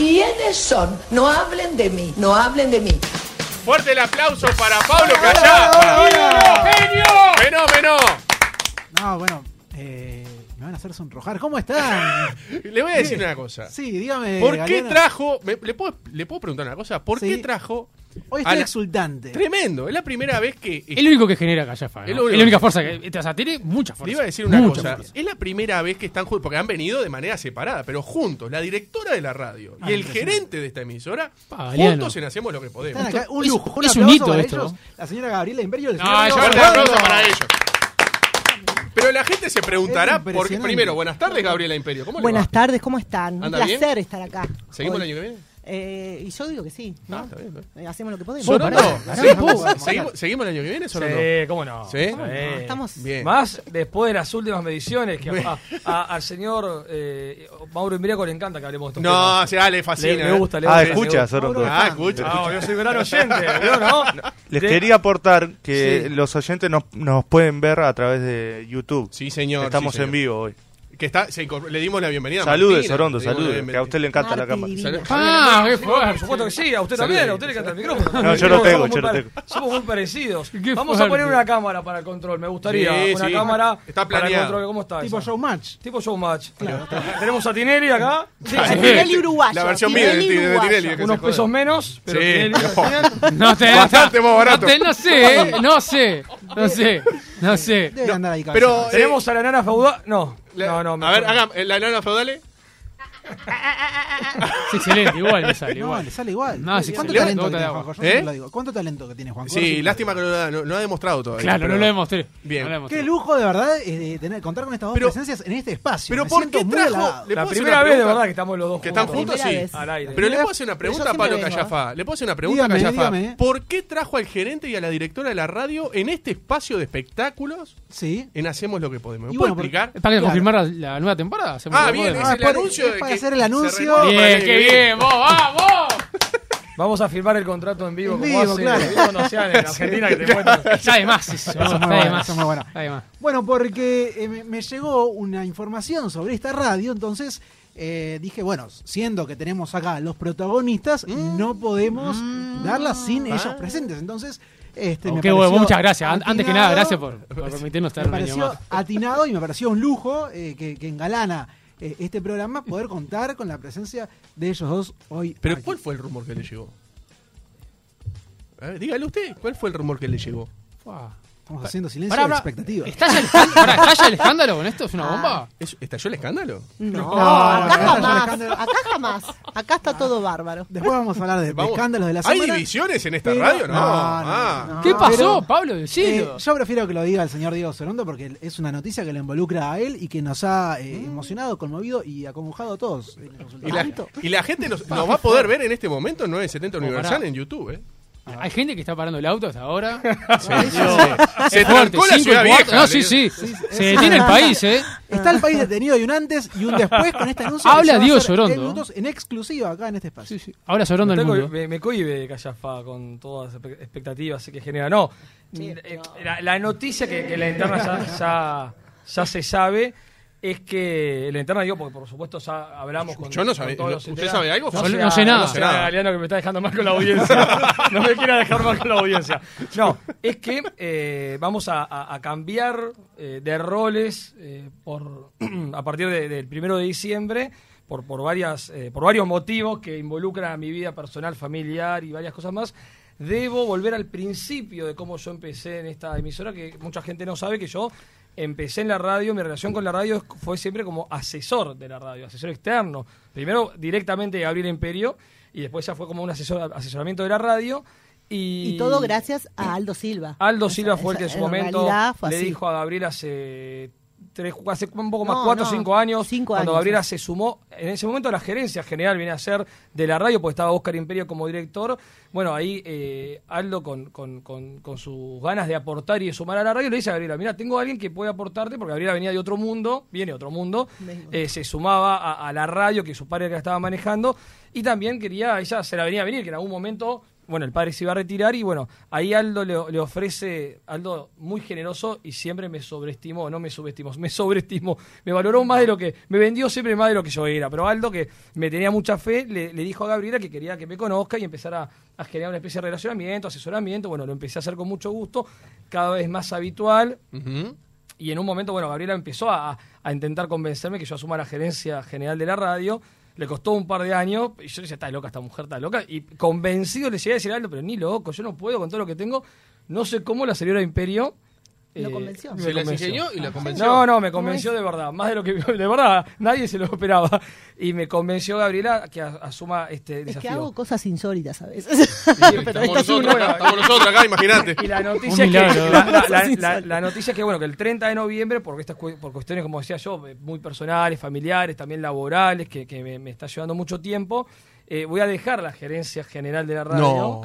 ¿Quiénes son? No hablen de mí, no hablen de mí. Fuerte el aplauso para Pablo Callafa. ¡Genio! ¡Fenómeno! No, bueno, eh, me van a hacer sonrojar. ¿Cómo están? Le voy a decir una cosa. Sí, dígame. ¿Por qué trajo? me- ¿le, puedo, ¿Le puedo preguntar una cosa? ¿Por Sí. qué trajo? Hoy a estoy la- exultante. Tremendo. Es la primera vez que. El único que genera Callafa. ¿no? Es Es, lo único. la única fuerza que. O sea, tiene mucha fuerza. Le iba a decir una Mucha cosa. fuerza. Es la primera vez que están juntos, porque han venido de manera separada, pero juntos. La directora de la radio Ah, y el gerente de esta emisora, juntos en Hacemos lo que podemos. Acá, un Es- lujo. Un es un hito para esto. ellos. La señora Gabriela Imperio. El No, ya aplauso para ellos. Pero la gente se preguntará, Es porque primero, buenas tardes, Gabriela Imperio. ¿Cómo le Buenas va? tardes, ¿cómo están? Un ¿Anda placer estar acá. ¿Seguimos el año que viene? Eh, y yo digo que sí, ¿no? Ah, está bien. Eh, hacemos lo que podemos. ¿Seguimos, ¿Seguimos el año que viene, Sorondo? Sí, cómo no. ¿Sí? Sí. No, estamos Bien. Más después de las últimas mediciones, que a- a- al señor eh, Mauro Imbriaco le encanta que hablemos de estos No, temas. se ah, le fascina. Le, le gusta, le Ah, gusta. escucha, le. Sorondo. Ah, escucha. Ah, yo soy gran oyente. Les De- quería aportar que Sí. los oyentes nos, nos pueden ver a través de YouTube. Sí, señor. Estamos sí, señor. en vivo hoy. Que está, se incorpor- le dimos la bienvenida. a Salude, Martina, Sorondo, le dimos la salude, que bienvenida. a usted le encanta la cámara. Ah, qué Sí, por fuerte. supuesto que sí, a usted también, a usted le encanta el micrófono. No, yo lo Somos tengo, muy yo lo pare- tengo. Somos muy parecidos. Qué Vamos a fuerte. poner una cámara para el control, me gustaría. Sí, una sí. cámara Está para el planeado. control. ¿Cómo está Tipo esa? showmatch. Tipo showmatch. Tenemos a Tinelli acá. Sí, Tinelli uruguayo. La versión mía de, Tinelli de uruguayo. Tinelli. que se Unos joda. pesos menos, pero Sí. Tinelli No te, Bastante más barato. No, te- no sé, eh, no sé. No sé. No sé. Debe andar ahí Pero, eh, Tenemos a la nana feudal. No, no, no. a ver, mejor. haga, eh, la nana feudale. Es excelente, igual me sale. No, igual. le sale igual. No, sí, ¿Cuánto le- talento gota que de tiene agua. Juanjo? Yo ¿Eh? siempre lo digo. ¿Cuánto talento que tiene Juanjo? Sí, lástima que no, lo ha- no- no ha demostrado todavía. Claro, pero- no lo demostré. Bien. No lo demostré. Qué lujo de verdad es de tener, contar con estas dos Pero- presencias en este espacio. Pero Me ¿por siento qué muy trajo? ¿Le La hacer primera una vez de pregunta? verdad que estamos los dos Que están juntos. Primera sí. vez. Al aire. Pero le puedo hacer una pregunta Yo a Pablo siempre vengo, Callafa. Le puedo hacer una pregunta Dígame, a dígame. ¿Por qué trajo al gerente y a la directora de la radio en este espacio de espectáculos Sí. en Hacemos lo que podemos? ¿Me Y puede bueno, explicar? ¿Es para Claro. confirmar la, la nueva temporada? Hacemos Ah, lo que bien, podemos. es Ah, el es para- anuncio es de para que hacer el anuncio. Bien, qué bien, vos, vamos. Vamos a firmar el contrato en vivo En como vivo, hace claro. cuando hacían en Argentina que te muestran. De más eso. Eso es muy bueno, más. eso es muy bueno. Más. Bueno, porque eh, me, me llegó una información sobre esta radio, entonces eh, dije, bueno, siendo que tenemos acá los protagonistas, Mm. no podemos darla sin ellos presentes. Entonces, este, me qué bueno, pareció muchas gracias. An- Antes que nada, atinado, gracias por, por permitirnos estar Me un año pareció más. atinado y me pareció un lujo eh, que, que engalana eh, este programa poder contar con la presencia de ellos dos hoy. Pero aquí. ¿cuál fue el rumor que le llegó? A ver, dígale usted, ¿cuál fue el rumor que le llegó? Fua. Estamos haciendo silencio de pará. expectativa. ¿Estalla el, escándalo? Pará, ¿estalla el escándalo con esto? ¿Es una bomba? ¿Es- ¿Estalló el escándalo? No, No, acá no, jamás. Acá jamás. Acá está todo bárbaro. Después vamos a hablar de, de escándalos de la ¿Hay semana. divisiones en esta pero- radio? No. no, ah. no, no. ¿Qué pasó, pero- Pablo Eh, yo prefiero que lo diga el señor Diego Sorondo porque es una noticia que lo involucra a él y que nos ha eh, emocionado, conmovido y acongojado a todos. en el Y la, resultado. y la gente nos, nos va a poder ver en este momento en 970 Oh, Universal en YouTube, ¿eh? Hay gente que está parando el auto hasta ahora. Sí, sí. Se trancó la ciudad vieja. No, sí, sí. sí, Se detiene el país, ¿eh? Está el país detenido y un antes y un después con este anuncio. Habla hacer Sorondo. en exclusiva acá en este espacio. Sí, sí. Ahora sobrando el Tengo- mundo. me, me cohibe Callafa con todas las expectativas que genera. No, eh, la, la noticia que, que la interna ya, ya, ya se sabe es que la interna, digo, porque por supuesto ya hablamos con. Yo no con sabía. todos los ¿Usted sabe algo? No, no sé nada. No sé nada, Galeano, que me está dejando mal con la audiencia. no me quiera dejar mal con la audiencia. No, es que eh, vamos a, a- a cambiar eh, de roles eh, por a partir de- del primero de diciembre. Por, por, varias, eh, por varios motivos que involucran a mi vida personal, familiar y varias cosas más, debo volver al principio de cómo yo empecé en esta emisora, que mucha gente no sabe que yo empecé en la radio, mi relación con la radio fue siempre como asesor de la radio, asesor externo. Primero directamente Gabriel Imperio y después ya fue como un asesor, asesoramiento de la radio. Y, Y todo gracias a Aldo Silva. Aldo Silva fue el que en su momento fue le dijo a Gabriel hace tres, hace un poco más, No, cuatro o no, cinco años, cinco cuando años, Gabriela sí. se sumó. En ese momento la gerencia general viene a ser de la radio, porque estaba Oscar Imperio como director. Bueno, ahí eh, Aldo, con, con, con, con sus ganas de aportar y de sumar a la radio, le dice a Gabriela, mira, tengo a alguien que puede aportarte, porque Gabriela venía de otro mundo, viene de otro mundo, eh, se sumaba a, a la radio que su padre la estaba manejando, y también quería, ella se la venía a venir, que en algún momento bueno, el padre se iba a retirar y bueno, ahí Aldo le, le ofrece, Aldo muy generoso y siempre me sobreestimó, no me subestimó, me sobreestimó, me valoró más de lo que, me vendió siempre más de lo que yo era, pero Aldo que me tenía mucha fe, le, le dijo a Gabriela que quería que me conozca y empezara a generar una especie de relacionamiento, asesoramiento, bueno, lo empecé a hacer con mucho gusto, cada vez más habitual. Y en un momento, bueno, Gabriela empezó a, a intentar convencerme que yo asuma la gerencia general de la radio. Le costó un par de años. Y yo decía, está loca esta mujer, está loca. Y convencido le llegué decir algo, pero ni loco, yo no puedo con todo lo que tengo. No sé cómo la señora Imperio. Lo eh, convenció. me Se las convenció. ingenió y la convenció. No, no, me convenció de verdad. Más de lo que. De verdad, nadie se lo esperaba. Y me convenció Gabriela que asuma este Es desafío. que hago cosas insólitas a veces. Estamos Pero esta es nosotros una. acá, estamos nosotros acá, imagínate. Y la noticia, es que, la, la- la- Sí, la- sí. la noticia es que, bueno, que el 30 de noviembre, por, estas, por cuestiones, como decía yo, muy personales, familiares, también laborales, que, que me, me está llevando mucho tiempo, eh, voy a dejar la gerencia general de la radio. No.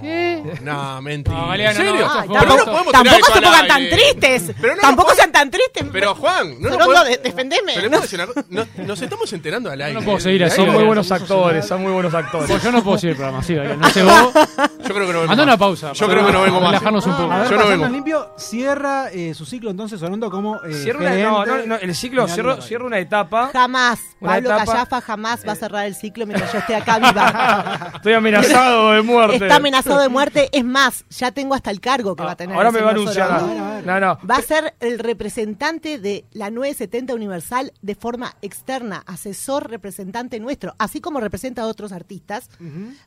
No, mentira. No, Galeano, ¿En serio? Ay, tampoco, no podemos tirar tampoco eso se pongan tan aire. Tristes. Pero no tampoco sean tan tristes. Pero Juan, no podemos- defendeme. Pero No. no decir una cosa, nos, nos estamos enterando al aire. no puedo seguir así, Son muy buenos actores, son muy buenos actores. Pues yo no puedo seguir el programa, sí. No sé vos. Yo creo que no vengo Manda más. una pausa. Yo creo que no vengo más. Relajarnos un poco. A ver, Yo no vengo. limpio, cierra eh, su ciclo entonces Sorondo como eh, Cierra una- no, no, no, el ciclo, radio. cierro una etapa. Jamás. Una Pablo etapa- Callafa jamás va a cerrar el ciclo mientras yo esté acá viva. Estoy amenazado de muerte. Está amenazado de muerte. Es más, ya tengo hasta el cargo que va a tener. Ahora me va a anunciar. No, no. Va a ser el representante de la 970 Universal de forma externa, asesor representante nuestro, así como representa a otros artistas.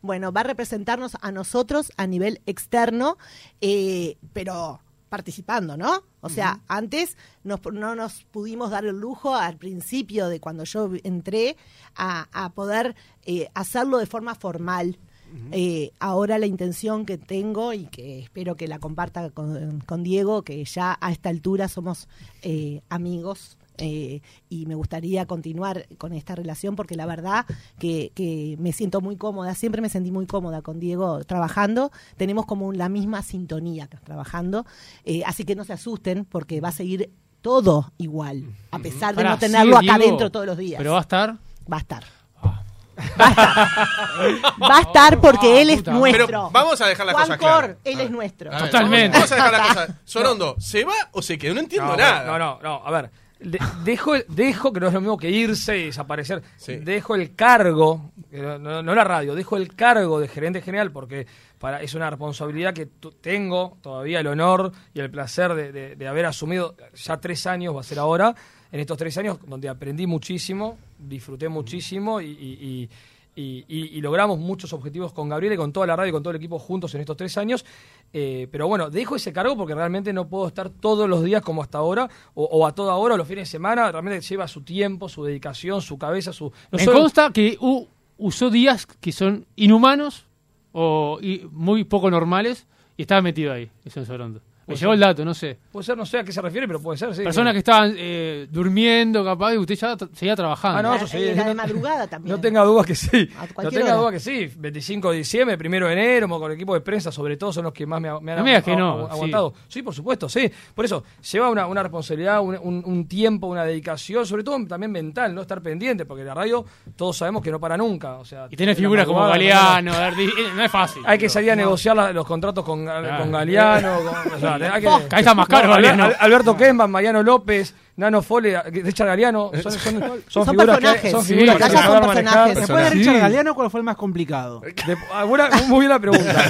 Bueno, va a representarnos a nosotros a nivel externo, eh, pero participando, ¿no? O sea, antes nos- no nos pudimos dar el lujo al principio de cuando yo entré a, a poder eh, hacerlo de forma formal. Eh, ahora la intención que tengo y que espero que la comparta con, con Diego, que ya a esta altura somos eh, amigos eh, y me gustaría continuar con esta relación porque la verdad que, que me siento muy cómoda, siempre me sentí muy cómoda con Diego trabajando, tenemos como la misma sintonía trabajando, eh, así que no se asusten porque va a seguir todo igual, a pesar de Pará, no tenerlo acá Diego, adentro todos los días. Pero va a estar. Va a estar. Va a estar. Va a estar porque él es puta. nuestro. Pero vamos a dejar la Juan cosa Cor, clara. él es nuestro. A ver, Totalmente. Vamos a dejar la cosa. Sorondo, ¿se va o se queda? No entiendo No, nada. No, no, no, a ver. de- dejo, dejo que no es lo mismo que irse y desaparecer. Sí. Dejo el cargo, que no, no- no la radio, dejo el cargo de gerente general porque para, es una responsabilidad que tu- tengo todavía el honor y el placer de, de- de haber asumido ya tres años, va a ser ahora, en estos tres años donde aprendí muchísimo, disfruté muchísimo y, y- y- y- y- y logramos muchos objetivos con Gabriel y con toda la radio y con todo el equipo juntos en estos tres años. Eh, pero bueno, dejo ese cargo porque realmente no puedo estar todos los días como hasta ahora o, o a toda hora, o los fines de semana. Realmente lleva su tiempo, su dedicación, su cabeza, su. no Me solo- consta que u- usó días que son inhumanos o y muy poco normales y estaba metido ahí, eso Sorondo. Me llegó el dato, no sé. Puede ser, no sé a qué se refiere, pero puede ser, sí. Personas que estaban eh, durmiendo, capaz, y usted ya seguía trabajando. Ah, no, La- yo sí, y la de madrugada también. No tenga dudas que sí. No tenga hora. dudas que sí. 25 de diciembre, primero de enero, con el equipo de prensa, sobre todo, son los que más me, ha- me han No me digas que agu- no, agu- sí. aguantado. Sí. por supuesto, sí. Por eso, lleva una, una responsabilidad, un, un- un tiempo, una dedicación, sobre todo también mental, no estar pendiente, porque la radio todos sabemos que no para nunca. O sea, Y tiene figuras como Galeano, eh, no es fácil. Hay que salir a negociar la- los contratos con, con Galeano. con- o sea, hay que- Ahí está más caro, No, Galeano. Al- Alberto Kemban, Mariano López, Nano Fole, Richard Galeano. Son, son, son, Son figuras que, personajes. son Sí, figuras que hay que son personajes. manejar. Después de Sí. Richard Galeano, ¿cuál fue el más complicado? De- ah, buena- muy bien la pregunta.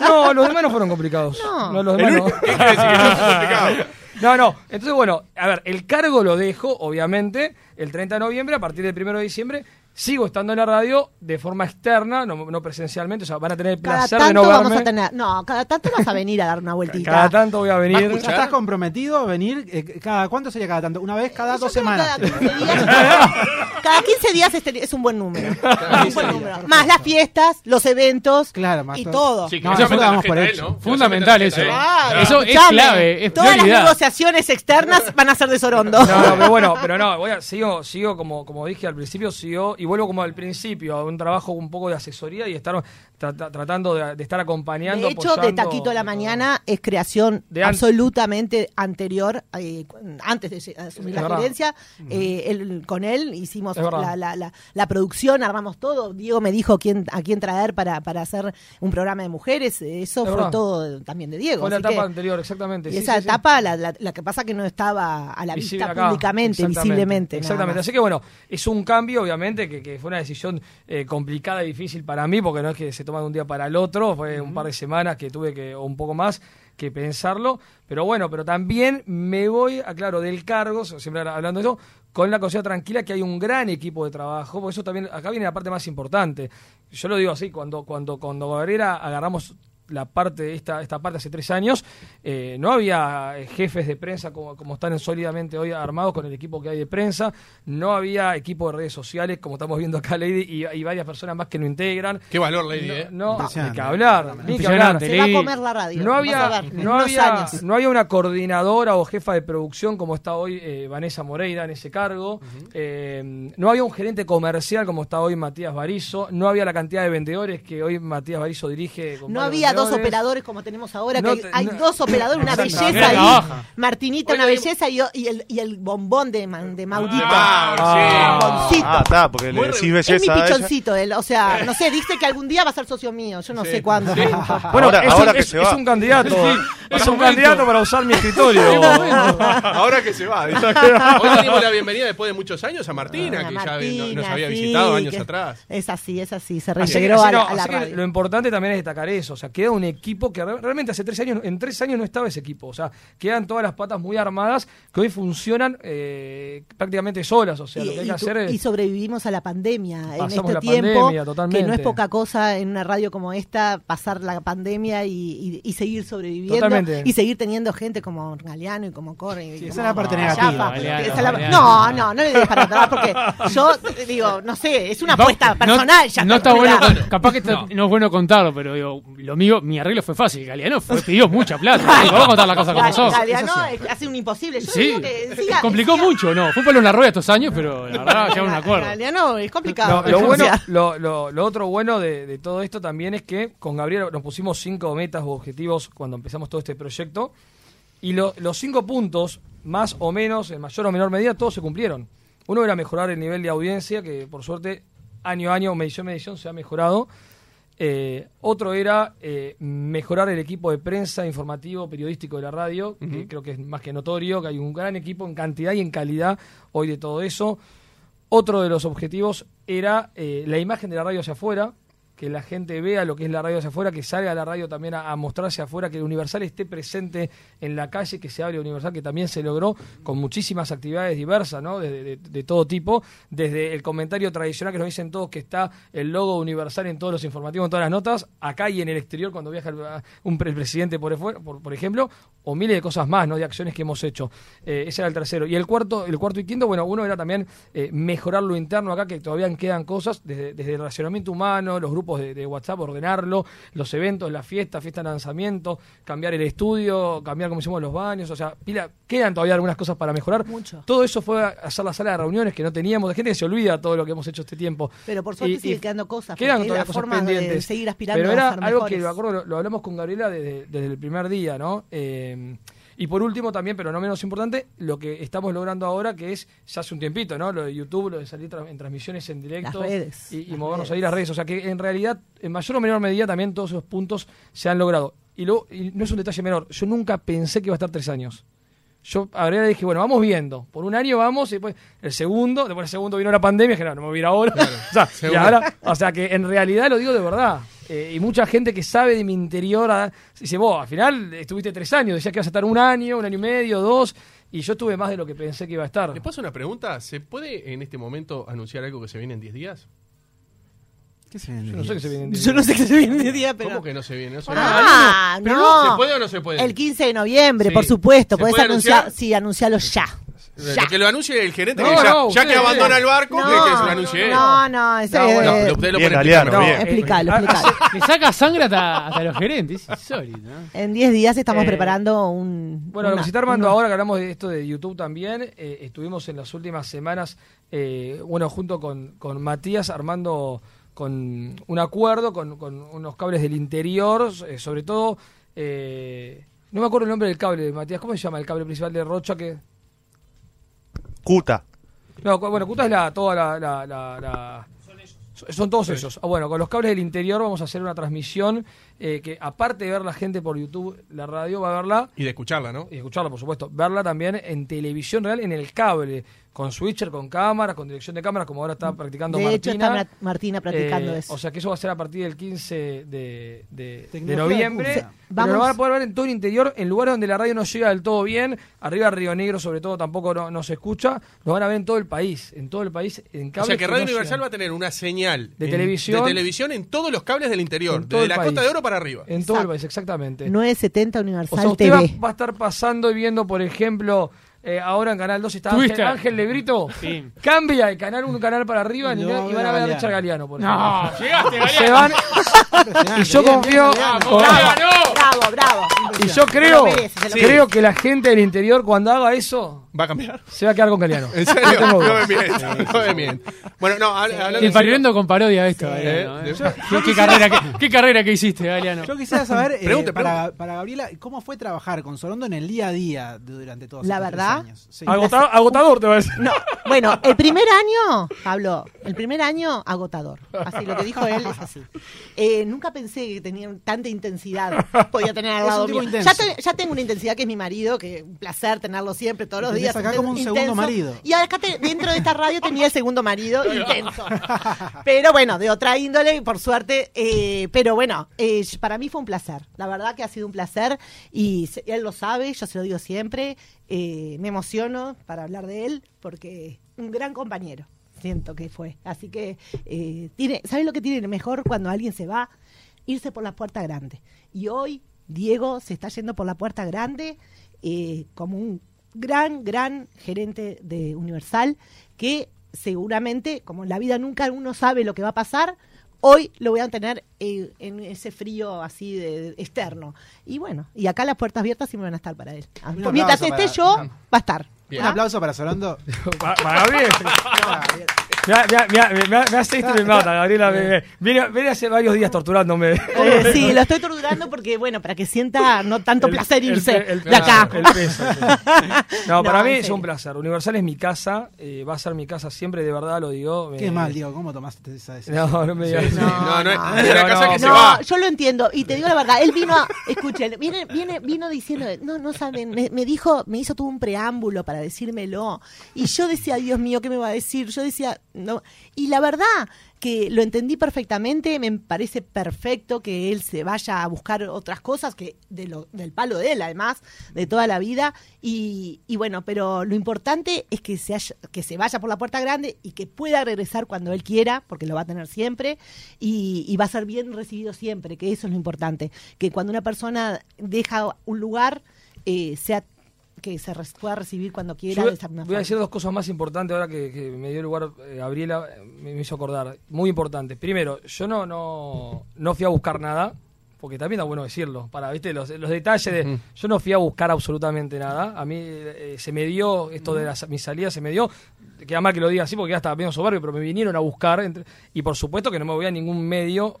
No, los demás no fueron complicados. No. los demás no. Que no. No, no. Entonces, bueno, a ver, el cargo lo dejo, obviamente, el 30 de noviembre, a partir del 1 de diciembre, sigo estando en la radio de forma externa, no, no presencialmente, o sea, van a tener el Cada placer tanto de no vamos verme. a tener. No, cada tanto vas a venir a dar una vueltita. Cada tanto voy a venir. ¿Ya estás comprometido a venir? eh, cada, ¿Cuánto sería cada tanto? Una vez cada dos creo semanas. cada 15 días. Cada 15 días este- es un buen número. Un buen número. Más las fiestas, los eventos y todo. Sí, que no, eso por eso. Fundamental eso. Claro, Eso es clave, es Todas las negociaciones externas van a ser de Sorondo. No, no, pero bueno, pero no, voy a, sigo, sigo como, como dije al principio, sigo y vuelvo como al principio, a un trabajo un poco de asesoría y estar tra- tratando de, de estar acompañando. De hecho, de. Taquito a la Mañana es creación De an- absolutamente anterior, eh, antes de asumir la gerencia. eh, él- con él hicimos la, la- la- la producción, armamos todo. Diego me dijo quién, a quién traer para, para hacer un programa de mujeres. Eso Es fue verdad. todo también de Diego. Fue la etapa que- anterior, exactamente. Y sí, esa sí, sí. etapa, la, que pasa que no estaba a la Visible vista acá. públicamente, Exactamente, visiblemente. Exactamente. Así que bueno, es un cambio, obviamente, que, que fue una decisión eh, complicada y difícil para mí, porque no es que se toma de un día para el otro, fue un par de semanas que tuve que, o un poco más, que pensarlo. Pero bueno, pero también me voy, aclaro, del cargo, siempre hablando de eso, con la conciencia tranquila que hay un gran equipo de trabajo, por eso también, acá viene la parte más importante. Yo lo digo así, cuando, cuando, cuando Gabriela agarramos la parte esta esta parte hace tres años eh, no había eh, jefes de prensa como, como están sólidamente hoy armados con el equipo que hay de prensa no había equipo de redes sociales como estamos viendo acá Lady y, y varias personas más que no integran Qué valor, Lady, no, eh. no, ni que hablar ni que hablar Se va a comer la radio. no había, ver, no, había, no había una coordinadora o jefa de producción como está hoy eh, Vanessa Moreira en ese cargo. Eh, no había un gerente comercial como está hoy Matías Barizo. No había la cantidad de vendedores que hoy Matías Barizo dirige. con No había dos operadores como tenemos ahora, No que te- hay, hay no- dos operadores, una belleza ahí. Martinita, una belleza y, y el, y el bombón de, Man- de Maurito. Ah, Bomboncito. Ah, está, porque le decís Es mi belleza a ella. pichoncito, él. O sea, no sé, dice que algún día va a ser socio mío. Yo no sé cuándo. Bueno, Ahora- es, ahora un, que es- se es va. un candidato. Sí, es un candidato para usar mi escritorio. Ahora que se va. Hoy le dimos la bienvenida después de muchos años a Martina, Ah, que ya nos había visitado años que- atrás. Es así, es así. Se que- reintegró a la, que radio. lo importante también es destacar eso. O sea, queda un equipo que re- realmente hace tres años, en tres años no estaba ese equipo. O sea, quedan todas las patas muy armadas que hoy funcionan eh, prácticamente solas. O sea, y, lo que hay que hacer es. y sobrevivimos a la pandemia en este la tiempo pandemia, que totalmente. no es poca cosa en una radio como esta pasar la pandemia y, y- y seguir sobreviviendo Totalmente. y seguir teniendo gente como Galeano y como Corre y esa es la parte negativa. Galeano, Esa es la- Galeano. no no no le des para atrás porque yo digo no sé es una apuesta no- personal ya No, está bueno, capaz que está- no. es bueno contarlo, pero digo, lo mío, mi arreglo fue fácil. Galeano fue, pidió mucha plata. Vamos a contar la cosa como son. Galeano hace un imposible yo Sí, digo que siga- complicó siga- mucho, ¿no? Fue palo en la rueda estos años, pero la verdad llegamos a un acuerdo. Galeano es complicado No, lo, bueno, lo, lo- lo otro bueno de, de todo esto también es que con Gabriel nos pusimos cinco metas o objetivos cuando empezamos todo este proyecto y lo- los cinco puntos, más o menos, en mayor o menor medida, todos se cumplieron. Uno era mejorar el nivel de audiencia, que por suerte año a año, medición a medición, se ha mejorado. Eh, otro era eh, mejorar el equipo de prensa, informativo, periodístico de la radio, que creo que es más que notorio, que hay un gran equipo en cantidad y en calidad hoy de todo eso. Otro de los objetivos era eh, la imagen de la radio hacia afuera, que la gente vea lo que es la radio hacia afuera, que salga la radio también a, a mostrarse afuera, que el Universal esté presente en la calle, que se hable Universal, que también se logró con muchísimas actividades diversas, ¿no? De, de- todo tipo, desde el comentario tradicional que nos dicen todos que está el logo Universal en todos los informativos, en todas las notas, acá y en el exterior cuando viaja un presidente, por, por, por ejemplo, o miles de cosas más, ¿no? De acciones que hemos hecho. Eh, ese era el tercero. Y el cuarto, el cuarto y quinto, bueno, uno era también eh, mejorar lo interno acá, que todavía quedan cosas, desde, desde el racionamiento humano, los grupos de, de WhatsApp, ordenarlo, los eventos, las fiestas, fiesta de lanzamiento, cambiar el estudio, cambiar como hicimos los baños, o sea, pila, quedan todavía algunas cosas para mejorar. Mucho. Todo eso fue a hacer la sala de reuniones que no teníamos, de gente que se olvida todo lo que hemos hecho este tiempo. Pero por suerte Y- sigue y quedando cosas, Quedan porque hay todavía la cosas forma de pendientes. seguir aspirando Pero a era ser algo que acuerdo, lo, lo hablamos con Gabriela desde, desde el primer día, ¿no? Eh, y por último también, pero no menos importante, lo que estamos logrando ahora, que es ya hace un tiempito, ¿no? Lo de YouTube, lo de salir tra- en transmisiones en directo. Las redes, Y, y las movernos redes. ahí las redes. O sea que en realidad, en mayor o menor medida, también todos esos puntos se han logrado. Y, luego, y no es un detalle menor, yo nunca pensé que iba a estar tres años. Yo a Gabriela le dije, bueno, vamos viendo. Por un año vamos, y después el segundo, después el segundo vino la pandemia, y dije, no, no me voy a ir ahora. o, sea, y seguro. ahora- o sea, que en realidad lo digo de verdad. Eh, y mucha gente que sabe de mi interior ah, dice, vos, al final estuviste tres años, decías que ibas a estar un año, un año y medio, dos, Y yo estuve más de lo que pensé que iba a estar. ¿Les paso una pregunta? ¿Se puede en este momento anunciar algo que se viene en 10 días? ¿Qué se viene? Yo no sé qué se viene en Yo no sé qué se viene de día, pero. ¿Cómo que no se viene? No se Ah, Pero no. ¿Se puede o no se puede? El 15 de noviembre, Sí. por supuesto. ¿Se Podés puede anunciar. anunciar? Sí, anuncialo ya. Lo que lo anuncie el gerente, No, que ya, no, ya que abandona el barco, No, que, que se lo anuncie. No, no, eso No, es. bueno, No, usted lo Bien, Galeano, explicado. bien. Explícalo, explícalo. Le saca sangre hasta, hasta los gerentes, es insólito. ¿no? En 10 días estamos Eh, preparando un. Bueno, lo que se está armando una- ahora, que hablamos de esto de YouTube también, eh, estuvimos en las últimas semanas, eh, bueno, junto con, con Matías armando con un acuerdo con, con unos cables del interior, eh, sobre todo, eh, no me acuerdo el nombre del cable, Matías, ¿cómo se llama el cable principal de Rocha? que Cuta. No, cu- bueno, Cuta es la, toda la... la- la- la- son todos ellos. Ah, bueno, con los cables del interior vamos a hacer una transmisión eh, que aparte de ver la gente por YouTube, la radio va a verla Y de escucharla, ¿no? y escucharla, por supuesto, verla también en televisión real, en el cable, con switcher, con cámaras, con dirección de cámaras, como ahora está practicando De hecho, Martina. está Mar- Martina practicando Eh, eso. O sea que eso va a ser a partir del 15 de, de- noviembre. de punta. Pero Vamos- lo van a poder ver en todo el interior, en lugares donde la radio no llega del todo bien. Arriba Río Negro, sobre todo, tampoco no, no se escucha. Lo van a ver en todo el país. En todo el país, en O cables sea que Radio no Universal llegan. va a tener una señal De en- televisión. de televisión en todos los cables del interior, desde la país. Costa de Oro para arriba. En todo el país, exactamente. 970 O Universal sea, usted va, TV. va a estar pasando y viendo, por ejemplo, eh, ahora en Canal 2 está Ángel. Ángel Legrito. Sí. Cambia el canal, un canal para arriba Y y, van a ver a Galeano. Richard Galeano, por No, llegaste, Se Galeano. van, y yo confío, ¡Galeano! Bravo, bravo. y yo Se creo, merece, se lo creo que la gente del interior cuando haga eso ¿Va a cambiar? se va a quedar con Galeano. ¿En serio? No No me no me. Bueno, no, habla- hablando El pariendo con parodia esto, Galeano. Eh, ¿eh? de- ¿Qué, qué carrera que, ¿Qué carrera que hiciste, Galeano? Yo quisiera saber, eh, Pregunte, para, para Gabriela, ¿cómo fue trabajar con Sorondo en el día a día de- durante todos La tres verdad, años? Sí. Agotador, agotador te va a decir. No, bueno, el primer año, Pablo, el primer año agotador. Así, lo que dijo él es así. Eh, nunca pensé que tenía tanta intensidad. Podía tener al lado mío. Ya, te- ya tengo una intensidad que es mi marido, que un placer tenerlo siempre, todos los días. acá como un segundo marido. Y acá te- dentro de esta radio tenía el segundo marido intenso. Pero bueno, de otra índole, por suerte. eh, pero bueno, eh, para mí fue un placer. La verdad que ha sido un placer y él lo sabe, yo se lo digo siempre. Eh, me emociono para hablar de él porque un gran compañero. Siento que fue. Así que, eh, tiene, ¿sabes lo que tiene mejor cuando alguien se va? Irse por la puerta grande. Y hoy Diego se está yendo por la puerta grande eh, como un gran, gran gerente de Universal que seguramente, como en la vida nunca uno sabe lo que va a pasar, hoy lo voy a tener eh, en ese frío así de, de externo. Y bueno, y acá las puertas abiertas sí me van a estar para él. Un Mientras esté para- yo, va a estar. Bien. Un aplauso para Sorondo. Para, para mirá, me hace esto y me mata, Gabriela. me- me- Viene, viene hace varios días torturándome. Eh, sí, lo estoy torturando porque, bueno, para que sienta no tanto El- placer irse el- de acá. el peso, sí. No, No, para mí es un placer. Universal es mi casa, eh, va a ser mi casa siempre, de verdad lo digo. Qué Eh, mal, Diego, ¿cómo tomaste esa decisión? No, no me digas. Sí. No, no, es no, es una no, casa no. que se va. yo lo entiendo y te digo la verdad, él vino, a, escuchen, viene, viene, vino diciendo, no, no saben, me, me dijo, me hizo todo un preámbulo para decírmelo y yo decía, Dios mío, ¿qué me va a decir? Yo decía, no, y la verdad que lo entendí perfectamente, me parece perfecto que él se vaya a buscar otras cosas que de lo, del palo de él, además, de toda la vida. Y, y bueno, pero lo importante es que se, haya- que se vaya por la puerta grande y que pueda regresar cuando él quiera, porque lo va a tener siempre y, y va a ser bien recibido siempre, que eso es lo importante, que cuando una persona deja un lugar, eh, sea que se re- pueda recibir cuando quiera. Yo de voy a decir dos cosas más importantes ahora que, que me dio lugar eh, Gabriela, eh, me, me hizo acordar. Muy importantes. Primero, yo no, no, no fui a buscar nada, porque también da bueno decirlo, para, viste, los, los detalles de... Yo no fui a buscar absolutamente nada. A mí eh, se me dio, esto de las, mi salida se me dio, queda mal que lo diga así porque ya estaba medio soberbio, pero me vinieron a buscar, entre- y por supuesto que no me voy a ningún medio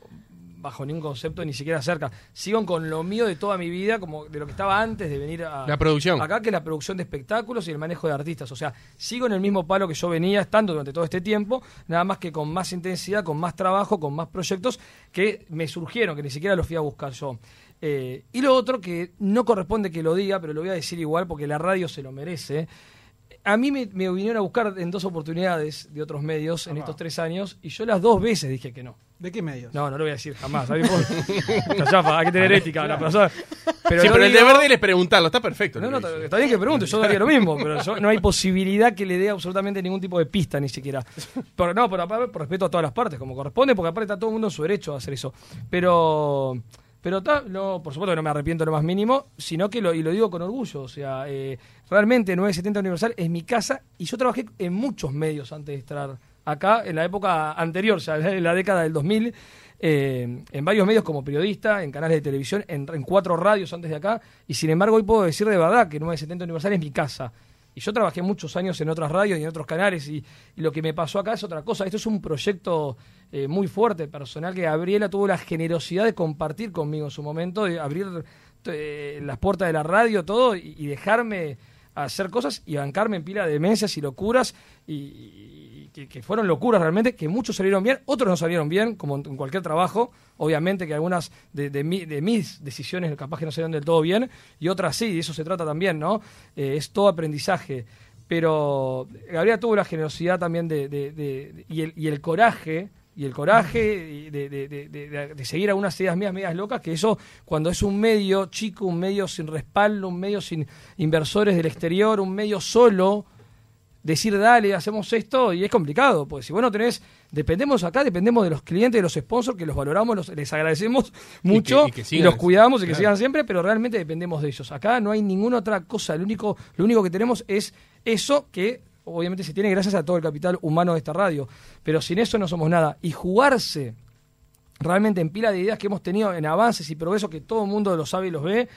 bajo ningún concepto, ni siquiera cerca. Sigo con lo mío de toda mi vida, como de lo que estaba antes de venir a... La producción. Acá que es la producción de espectáculos y el manejo de artistas. O sea, sigo en el mismo palo que yo venía estando durante todo este tiempo, nada más que con más intensidad, con más trabajo, con más proyectos que me surgieron, que ni siquiera los fui a buscar yo. Eh, y lo otro que no corresponde que lo diga, pero lo voy a decir igual porque la radio se lo merece. A mí me, me vinieron a buscar en dos oportunidades de otros medios en estos tres años y yo las dos veces dije que no. ¿De qué medios? No, no lo voy a decir jamás. hay que tener ética. La persona. Pero, sí, pero el deber de él es preguntarlo, está perfecto. No, no, está, bien que pregunte, yo daría lo mismo, pero yo- no hay posibilidad que le dé absolutamente ningún tipo de pista ni siquiera. Por, no, por, aparte, por respeto a todas las partes, como corresponde, porque aparte está todo el mundo en su derecho a hacer eso. Pero, pero ta, no, por supuesto que no me arrepiento lo más mínimo, sino que lo, y lo digo con orgullo. O sea, eh, realmente 970 Universal es mi casa y yo trabajé en muchos medios antes de estar acá, en la época anterior, sea, en la década del 2000 eh, en varios medios como periodista, en canales de televisión, en, cuatro radios antes de acá, y sin embargo hoy puedo decir de verdad que 970 Universal es mi casa. Y yo trabajé muchos años en otras radios y en otros canales, y, y lo que me pasó acá es otra cosa. Esto es un proyecto eh, muy fuerte, personal, que Gabriela tuvo la generosidad de compartir conmigo en su momento, de abrir eh, las puertas de la radio, todo, y, y dejarme hacer cosas y bancarme en pila de demencias y locuras, y que, fueron locuras realmente, que muchos salieron bien, otros no salieron bien, como en, cualquier trabajo. Obviamente que algunas de, de, mi- de mis decisiones capaz que no salieron del todo bien, y otras sí, y eso se trata también, ¿no? Eh, es todo aprendizaje. Pero Gabriela tuvo la generosidad también de, de- de- de- y, el, y el coraje, y el coraje de, de- de- de- de- de seguir algunas ideas mías, medias locas, que eso cuando es un medio chico, un medio sin respaldo, un medio sin inversores del exterior, un medio solo, decir dale, hacemos esto, y es complicado, pues si vos no tenés, dependemos acá, dependemos de los clientes, de los sponsors, que los valoramos, los- les agradecemos mucho, y que y, sigan, los cuidamos y que sigan siempre, pero realmente dependemos de ellos. Acá no hay ninguna otra cosa, lo único, lo único que tenemos es eso que obviamente se tiene gracias a todo el capital humano de esta radio, pero sin eso no somos nada. Y jugarse realmente en pila de ideas que hemos tenido en avances y progresos que todo el mundo lo sabe y los ve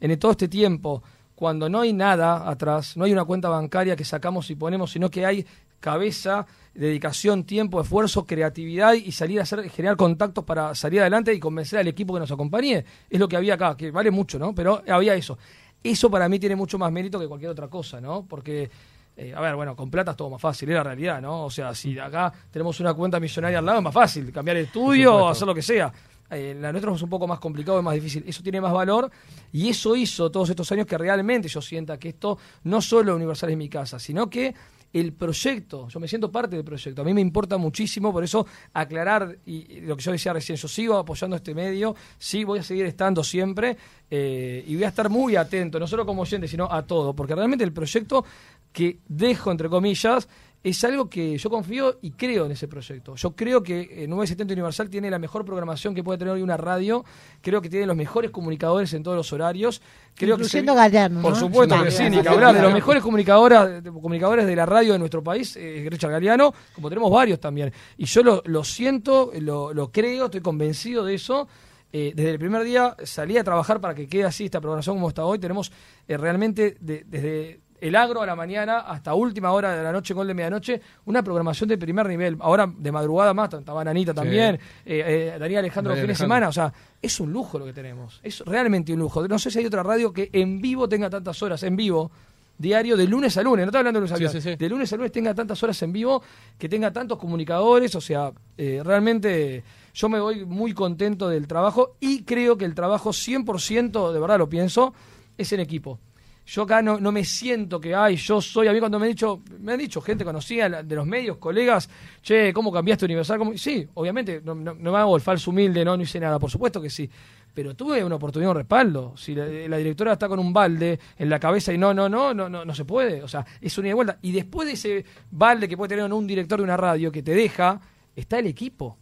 en todo este tiempo, cuando no hay nada atrás, no hay una cuenta bancaria que sacamos y ponemos, sino que hay cabeza, dedicación, tiempo, esfuerzo, creatividad y salir a hacer, generar contactos para salir adelante y convencer al equipo que nos acompañe. Es lo que había acá, que vale mucho, ¿no? Pero había eso. Eso para mí tiene mucho más mérito que cualquier otra cosa, ¿no? Porque eh, a ver, bueno, con plata es todo más fácil, es la realidad, ¿no? O sea, si acá tenemos una cuenta millonaria al lado, es más fácil, cambiar el estudio o hacer lo que sea. Eh, la nuestra es un poco más complicado, es más difícil. Eso tiene más valor y eso hizo todos estos años que realmente yo sienta que esto no solo Universal es mi casa, sino que el proyecto, yo me siento parte del proyecto, a mí me importa muchísimo, por eso aclarar y, lo que yo decía recién, yo sigo apoyando este medio, sí voy a seguir estando siempre eh, y voy a estar muy atento, no solo como oyente, sino a todo, porque realmente el proyecto que dejo, entre comillas, es algo que yo confío y creo en ese proyecto. Yo creo que eh, 970 Universal tiene la mejor programación que puede tener hoy una radio, creo que tiene los mejores comunicadores en todos los horarios. Creo Incluyendo que se- Galeano, Por ¿no? supuesto que sí, también. ni que hablar. De los mejores comunicadoras, comunicadores de la radio de nuestro país, eh, Richard Galeano, como tenemos varios también. Y yo lo, lo siento, lo, lo creo, estoy convencido de eso. Eh, desde el primer día salí a trabajar para que quede así esta programación como está hoy. Tenemos eh, realmente de- desde el agro a la mañana hasta última hora de la noche, gol de medianoche, una programación de primer nivel. Ahora de madrugada más, está Bananita también, eh, eh, Daniel Alejandro los fines de semana. O sea, es un lujo lo que tenemos. Es realmente un lujo. No sé si hay otra radio que en vivo tenga tantas horas, en vivo, diario, de lunes a lunes. No estoy hablando de lunes a Sí, sí, sí. De lunes a lunes tenga tantas horas en vivo, que tenga tantos comunicadores. O sea, eh, realmente yo me voy muy contento del trabajo y creo que el trabajo 100%, de verdad lo pienso, es en equipo. Yo acá no, no me siento que, ay, yo soy, a mí cuando me han dicho, me han dicho gente conocida de los medios, colegas, che, ¿cómo cambiaste Universal? ¿Cómo? Sí, obviamente, no, no- no me hago el falso humilde, no, no hice nada, por supuesto que sí. Pero tuve una oportunidad, un respaldo. Si la, la directora está con un balde en la cabeza y no, no, no, no, no, no se puede. O sea, es una vuelta. Y después de ese balde que puede tener un director de una radio que te deja, está el equipo.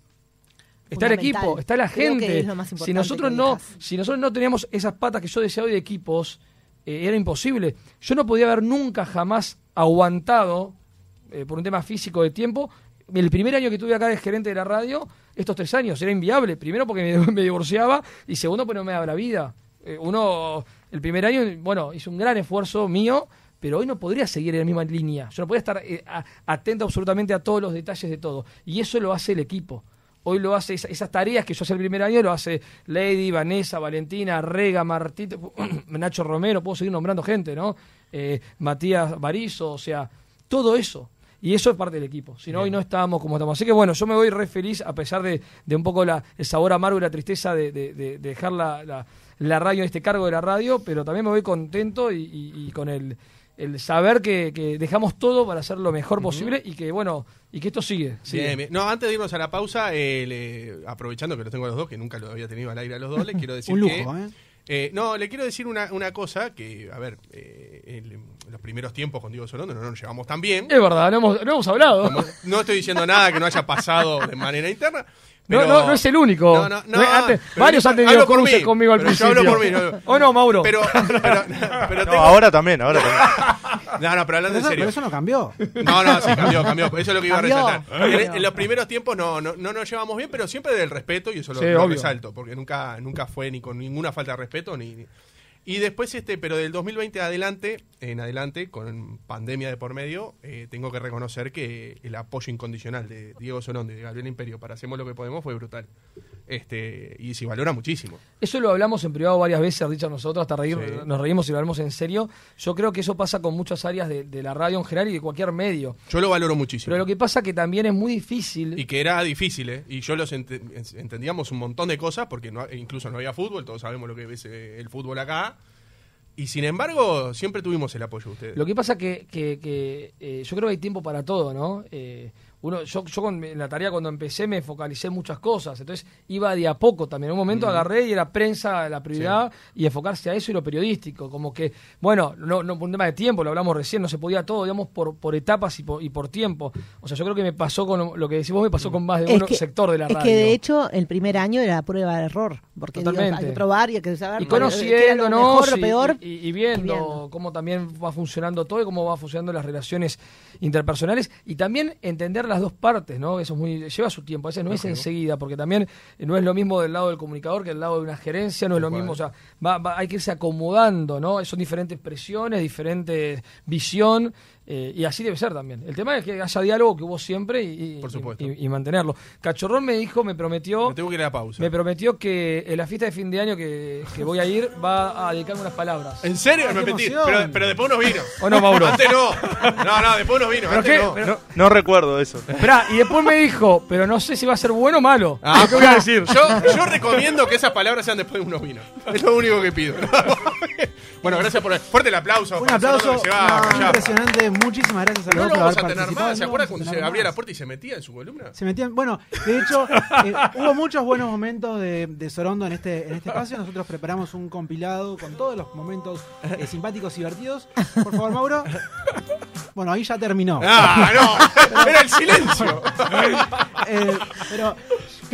Está el equipo, está la gente. si nosotros no, si nosotros no teníamos esas patas que yo hoy de equipos, eh, era imposible. Yo no podía haber nunca jamás aguantado, eh, por un tema físico de tiempo, el primer año que tuve acá de gerente de la radio, estos tres años, era inviable. Primero porque me, divorciaba y segundo porque no me daba la vida. Eh, uno, el primer año, bueno, hizo un gran esfuerzo mío, pero hoy no podría seguir en la misma línea. Yo no podría estar eh, atento absolutamente a todos los detalles de todo. Y eso lo hace el equipo. Hoy lo hace, esa- esas tareas que yo hacía el primer año, lo hace Lady, Vanessa, Valentina, Rega, Martito, Nacho Romero, puedo seguir nombrando gente, ¿no? Eh, Matías Barizo, o sea, todo eso. Y eso es parte del equipo. Si no, hoy no estábamos como estamos. Así que bueno, yo me voy re feliz a pesar de, de un poco la, el sabor amargo y la tristeza de, de- de- de dejar la, la, la radio, este cargo de la radio, pero también me voy contento y, y- y con el el saber que, que dejamos todo para hacer lo mejor posible y que, bueno, y que esto sigue. sigue. Bien, bien. No, antes de irnos a la pausa, eh, le- aprovechando que los tengo a los dos, que nunca lo había tenido al aire a los dos, les quiero decir Un lujo, que... ¿eh? eh, no, le quiero decir una, una cosa que, a ver, eh, en los primeros tiempos con Diego Sorondo no nos llevamos tan bien. Es verdad, no hemos, no hemos hablado. Como- no estoy diciendo nada que no haya pasado de manera interna. No, pero- no, no es el único. No, no, no, antes- pero varios han tenido cruces mí, conmigo al pero yo principio. hablo por mí. no- ¿O no, Mauro? Pero, pero, pero No, tengo- ahora también, ahora también. No, no, pero hablando Pero en serio. pero eso no cambió. No, no, sí, cambió, cambió. Eso es lo que iba Cambió. a resaltar. En, en los primeros tiempos no, no, no nos llevamos bien, pero siempre del respeto, y eso lo, Sí, lo resalto, porque nunca, nunca fue ni con ninguna falta de respeto, ni. Y después, este, pero del 2020 adelante, en adelante, con pandemia de por medio, eh, tengo que reconocer que el apoyo incondicional de Diego Sorondo y de Gabriel Imperio para Hacemos lo que podemos fue brutal. Este, y se valora muchísimo. Eso lo hablamos en privado varias veces, Richard, nosotros, hasta reír, Sí. nos reímos y lo hablamos en serio. Yo creo que eso pasa con muchas áreas de, de la radio en general y de cualquier medio. Yo lo valoro muchísimo. Pero lo que pasa que también es muy difícil. Y que era difícil, ¿eh? Y yo los ente- entendíamos un montón de cosas, porque no, incluso no había fútbol, todos sabemos lo que es eh, el fútbol acá. Y sin embargo, siempre tuvimos el apoyo de ustedes. Lo que pasa que, que, que, eh, yo creo que hay tiempo para todo, ¿no? Eh, uno, yo, yo con, en la tarea cuando empecé me focalicé en muchas cosas, entonces iba de a poco también. En un momento Ujú. agarré y era prensa la prioridad y enfocarse a eso y lo periodístico. Como que, bueno, no, no por un tema de tiempo, lo hablamos recién, no se podía todo, digamos, por, por etapas y por, y por tiempo. O sea, yo creo que me pasó con lo que decís vos, me pasó con más de Es un que- sector de la es radio. que de hecho el primer año era prueba de error, porque digo, hay que probar y hay que saber y era lo conociéndonos mejor, lo y- peor. y, y viendo, y viendo. cómo también va funcionando todo y cómo va funcionando las relaciones interpersonales y también entender las dos partes, ¿no? Eso es muy lleva su tiempo, a veces no es enseguida, porque también no es lo mismo del lado del comunicador que del lado de una gerencia, no es lo mismo, o sea, va- va- hay que irse acomodando, ¿no? Son diferentes presiones, diferentes visión eh, y así debe ser también. El tema es que haya diálogo que hubo siempre y, y- Por supuesto. y- y mantenerlo. Cachorrón me dijo, me prometió Me tengo que ir a la pausa. me prometió que en la fiesta de fin de año que, que voy a ir va a dedicarme unas palabras. ¿En serio? Me metí. Pero, pero después unos vinos. ¿O no, Mauro? Antes no. No, no, después unos vinos. ¿Pero Antes qué? no. Pero- No, no recuerdo eso. Esperá, y después me dijo, pero no sé si va a ser bueno o malo. Ah, ¿Qué voy a decir? Yo, yo recomiendo que esas palabras sean después de unos vinos. Es lo único que pido. bueno, gracias por el fuerte el aplauso. Un aplauso se va no, impresionante. Muchísimas gracias a los No dos lo por vamos haber a tener más. ¿Se No acuerdan cuando se abría más. la puerta y se metía en su columna? Se metían, bueno, de hecho, eh, hubo muchos buenos momentos de, de Sorondo en este, en este espacio. Nosotros preparamos un compilado con todos los momentos eh, simpáticos y divertidos. Por favor, Mauro. Bueno, ahí ya terminó. ¡Ah, no! ¡Era el silencio! Eh, pero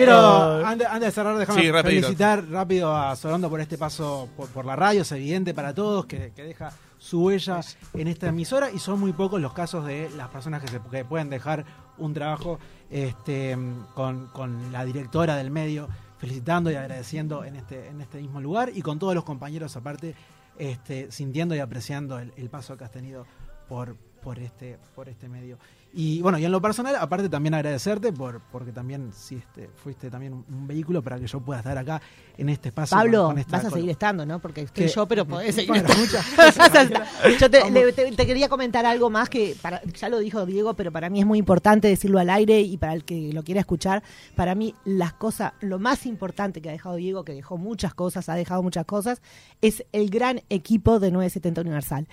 quiero, antes, antes de cerrar, déjame Sí, felicitar rápido a Sorondo por este paso por, por la radio. Es evidente para todos que, que deja su huella en esta emisora y son muy pocos los casos de las personas que, se, que pueden dejar un trabajo este, con, con la directora del medio, felicitando y agradeciendo en este, en este mismo lugar y con todos los compañeros aparte, este, sintiendo y apreciando el, el paso que has tenido por, por, este, por este medio. Y bueno, y en lo personal, aparte también agradecerte por porque también sí, este, fuiste también un, un vehículo para que yo pueda estar acá en este espacio. Pablo, con- con esta- vas a seguir estando, ¿no? Porque estoy que- yo, pero podés seguir Bueno, yo te, le- te- te quería comentar algo más que para, ya lo dijo Diego, pero para mí es muy importante decirlo al aire y para el que lo quiera escuchar, para mí las cosas, lo más importante que ha dejado Diego, que dejó muchas cosas, ha dejado muchas cosas, es el gran equipo de 970 Universal.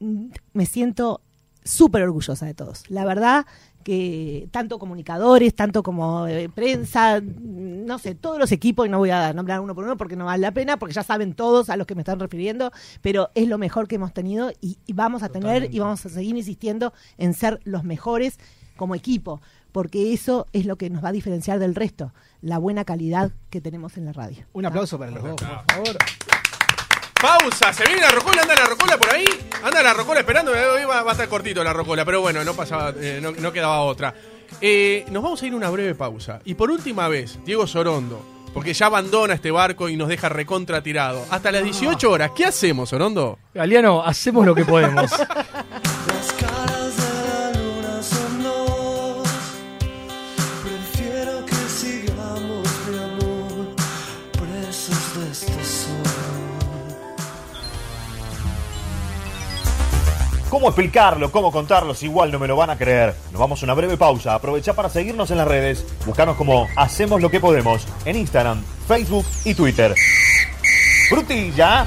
Mm, Me siento súper orgullosa de todos. La verdad que tanto comunicadores, tanto como eh, prensa, no sé, todos los equipos, y no voy a nombrar uno por uno porque no vale la pena, porque ya saben todos a los que me están refiriendo, pero es lo mejor que hemos tenido y, y vamos a tener y vamos a seguir insistiendo en ser los mejores como equipo, porque eso es lo que nos va a diferenciar del resto, la buena calidad que tenemos en la radio. Un aplauso para los dos, por favor. Pausa, se viene la rocola, anda la rocola por ahí. Anda la rocola esperando, hoy va, va a estar cortito la rocola, pero bueno, no pasaba, eh, no, no quedaba otra. Eh, nos vamos a ir a una breve pausa. Y por última vez, Diego Sorondo, porque ya abandona este barco y nos deja recontra tirado. Hasta las 18 horas, ¿qué hacemos, Sorondo? Galeano, hacemos lo que podemos. ¿Cómo explicarlo? ¿Cómo contarlo? Si igual no me lo van a creer. Nos vamos a una breve pausa. Aprovecha para seguirnos en las redes. Buscanos como Hacemos lo que podemos en Instagram, Facebook y Twitter. Frutilla.